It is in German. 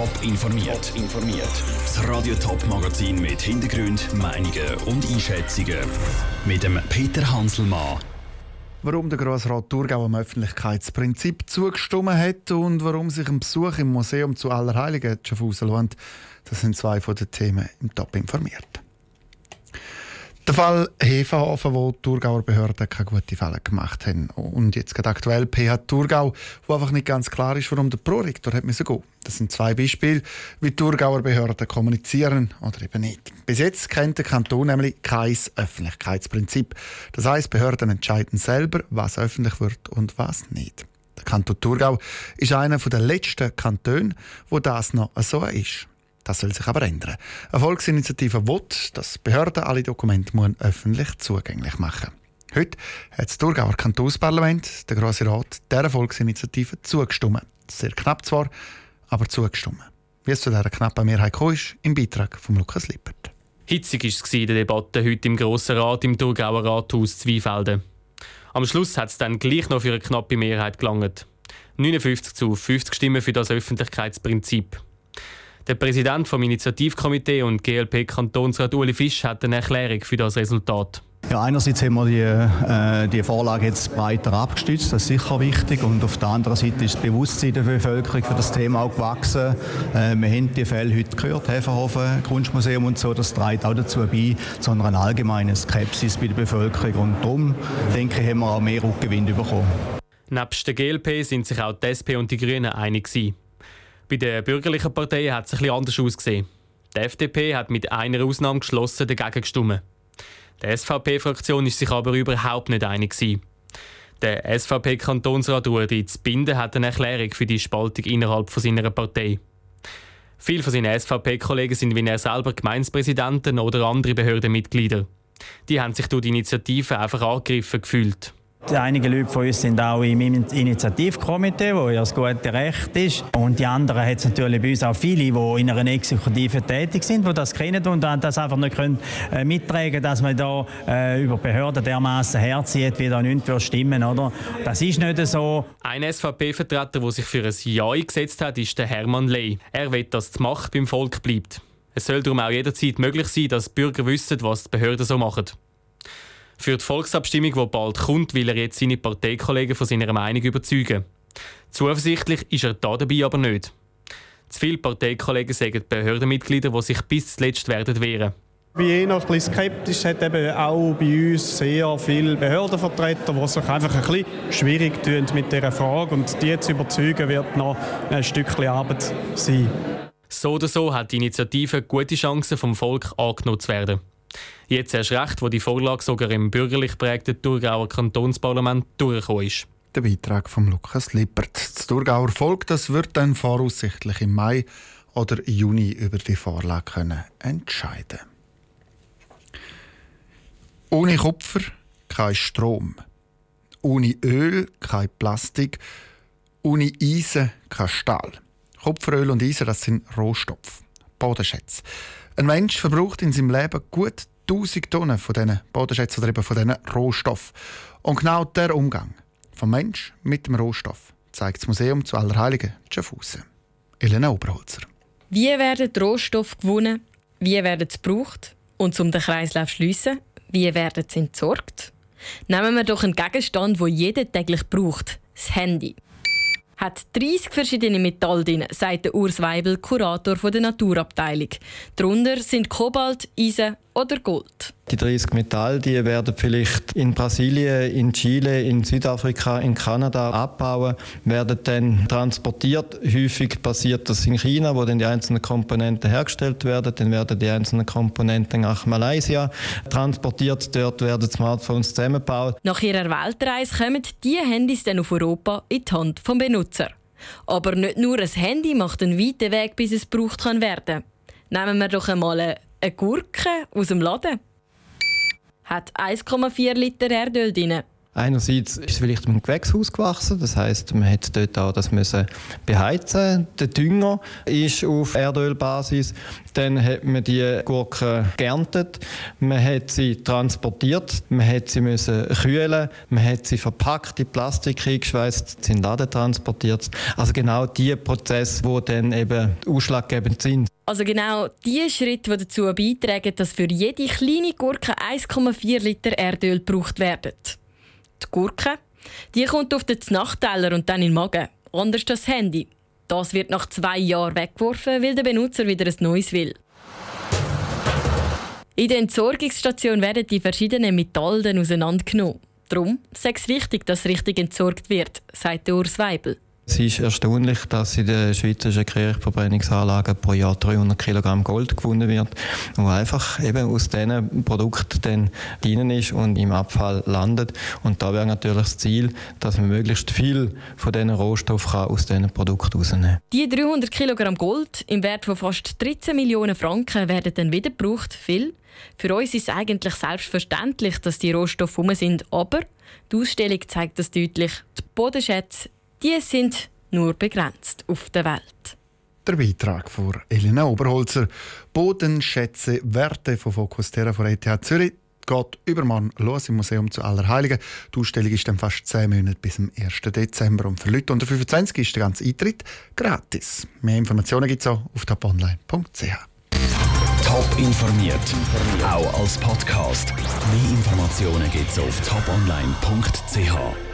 Top informiert. informiert. Das Radio Top Magazin mit Hintergrund, Meinungen und Einschätzungen mit dem Peter Hanselmann. Warum der Grossrat Thurgau am Öffentlichkeitsprinzip zugestimmt hat und warum sich ein Besuch im Museum zu Allerheiligen Schaffhausen lohnt, das sind zwei von den Themen im Top informiert. Der Fall Hefenhafen, wo die Thurgauer Behörden keine guten Fälle gemacht haben. Und jetzt gerade aktuell PH Thurgau, wo einfach nicht ganz klar ist, warum der Prorektor hat müssen gehen. Das sind zwei Beispiele, wie die Thurgauer Behörden kommunizieren oder eben nicht. Bis jetzt kennt der Kanton nämlich kein Öffentlichkeitsprinzip. Das heisst, Behörden entscheiden selber, was öffentlich wird und was nicht. Der Kanton Thurgau ist einer der letzten Kantone, wo das noch so ist. Das soll sich aber ändern. Eine Volksinitiative will, dass Behörden alle Dokumente öffentlich zugänglich machen Heute hat das Thurgauer Kantonsparlament, der Grosse Rat, dieser Volksinitiative zugestimmt. Sehr knapp zwar, aber zugestimmt. Wie es zu dieser knappen Mehrheit kam, ist im Beitrag von Lukas Lippert. Hitzig war es in der Debatte heute im Grossen Rat im Thurgauer Rathaus Zweifelden. Am Schluss hat es dann gleich noch für eine knappe Mehrheit gelangt. 59 zu 50 Stimmen für das Öffentlichkeitsprinzip. Der Präsident vom Initiativkomitee und GLP-Kantonsrat Uli Fisch hat eine Erklärung für das Resultat. Ja, einerseits haben wir die, äh, die Vorlage jetzt breiter abgestützt, das ist sicher wichtig. Und auf der anderen Seite ist das Bewusstsein der Bevölkerung für das Thema auch gewachsen. Äh, wir haben die Fälle heute gehört, Häferhofen, Kunstmuseum und so, das trägt auch dazu bei, zu einer allgemeinen Skepsis bei der Bevölkerung. Und darum, denke ich, haben wir auch mehr Rückgewinn bekommen. Nebst der GLP sind sich auch die SP und die Grünen einig gewesen. Bei der bürgerlichen Partei hat es etwas anders ausgesehen. Die FDP hat mit einer Ausnahme geschlossen dagegen gestimmt. Die SVP-Fraktion ist sich aber überhaupt nicht einig. Gewesen. Der SVP-Kantonsrat Uri Zbinden hat eine Erklärung für die Spaltung innerhalb von seiner Partei. Viele von seinen SVP-Kollegen sind wie er selber Gemeinspräsidenten oder andere Behördenmitglieder. Die haben sich durch die Initiative einfach angegriffen gefühlt. Einige Leute von uns sind auch im Initiativkomitee, wo ja das gute Recht ist. Und die anderen hat es natürlich bei uns auch viele, die in einer Exekutive tätig sind, die das kennen und das einfach nicht können, äh, mittragen dass man da äh, über Behörden dermaßen herzieht, wie da nichts stimmen oder? Das ist nicht so. Ein SVP-Vertreter, der sich für ein Ja eingesetzt hat, ist der Hermann Ley. Er will, dass die Macht beim Volk bleibt. Es soll darum auch jederzeit möglich sein, dass Bürger wissen, was die Behörden so machen. Für die Volksabstimmung, die bald kommt, will er jetzt seine Parteikollegen von seiner Meinung überzeugen. Zuversichtlich ist er da dabei aber nicht. Zu viele Parteikollegen sagen Behördenmitglieder, die sich bis zuletzt werden wehren. Eh noch ein bisschen skeptisch. Hat eben auch bei uns sehr viele Behördenvertreter, die sich einfach ein bisschen schwierig tun mit dieser Frage. Und die zu überzeugen, wird noch ein Stückchen Arbeit sein. So oder so hat die Initiative gute Chancen, vom Volk angenommen zu werden. Jetzt erst recht, wo die Vorlage sogar im bürgerlich prägten Thurgauer Kantonsparlament durchgekommen ist. Der Beitrag von Lukas Lippert. Das Thurgauer Volk das wird dann voraussichtlich im Mai oder Juni über die Vorlage können entscheiden Ohne Kupfer kein Strom. Ohne Öl kein Plastik. Ohne Eisen kein Stahl. Kupferöl und Eisen das sind Rohstoffe, Bodenschätze. Ein Mensch verbraucht in seinem Leben gut 1000 Tonnen von diesen Bodenschätzen oder eben von diesen Rohstoffen. Und genau der Umgang vom Mensch mit dem Rohstoff zeigt das Museum zu Allerheiligen Schaffhausen. Elena Oberholzer. Wie werden Rohstoffe gewonnen? Wie werden sie gebraucht? Und um den Kreislauf zu schliessen, wie werden sie entsorgt? Nehmen wir doch einen Gegenstand, den jeder täglich braucht: das Handy hat 30 verschiedene Metalle drin, sagt Urs Weibel, Kurator der Naturabteilung. Darunter sind Kobalt, Eisen oder Gold. Die 30 Metalle die werden vielleicht in Brasilien, in Chile, in Südafrika, in Kanada abbauen, werden dann transportiert. Häufig passiert das in China, wo dann die einzelnen Komponenten hergestellt werden. Dann werden die einzelnen Komponenten nach Malaysia transportiert. Dort werden Smartphones zusammengebaut. Nach ihrer Weltreise kommen die Handys dann auf Europa in die Hand vom Benutzer. Aber nicht nur ein Handy macht einen weiten Weg, bis es gebraucht werden Nehmen wir doch einmal eine Gurke aus dem Laden. Hat 1,4 Liter Erdöl drin. Einerseits ist es vielleicht im Gewächshaus gewachsen, das heißt, man hat dort auch das müssen beheizen. Der Dünger ist auf Erdölbasis. Dann hat man die Gurken geerntet, man hat sie transportiert, man hat sie müssen kühlen, man hat sie verpackt, in Plastik eingeschweißt, sind Laden transportiert. Also genau die Prozesse, die dann eben ausschlaggebend sind. Also genau die Schritte, die dazu beitragen, dass für jede kleine Gurke 1,4 Liter Erdöl gebraucht werden. Die Gurke, die kommt auf den Nachteller und dann in den Magen. Anders das Handy. Das wird nach zwei Jahren weggeworfen, weil der Benutzer wieder ein neues will. In der Entsorgungsstation werden die verschiedenen Metalle auseinandergenommen. Darum ist es wichtig, dass richtig entsorgt wird, sagt Urs Weibel. Es ist erstaunlich, dass in den schweizerischen Kirchverbrennungsanlagen pro Jahr 300 Kilogramm Gold gewonnen wird, wo einfach eben aus diesen Produkten dann drin ist und im Abfall landet. Und da wäre natürlich das Ziel, dass man möglichst viel von diesen Rohstoffen aus diesen Produkten rausnehmen kann. Die 300 Kilogramm Gold im Wert von fast 13 Millionen Franken werden dann wieder gebraucht. Viel. Für uns ist es eigentlich selbstverständlich, dass die Rohstoffe um sind, aber die Ausstellung zeigt das deutlich. Die Bodenschätze die sind nur begrenzt auf der Welt. Der Beitrag von Elena Oberholzer. Bodenschätze, Werte von Focus Terra von ETH Zürich geht übermorgen los im Museum zu Allerheiligen. Die Ausstellung ist dann fast 10 Monate bis zum 1. Dezember. Und für Leute unter 25 ist der ganze Eintritt gratis. Mehr Informationen gibt es auch auf toponline.ch. Top informiert, auch als Podcast. Mehr Informationen gibt es auf toponline.ch.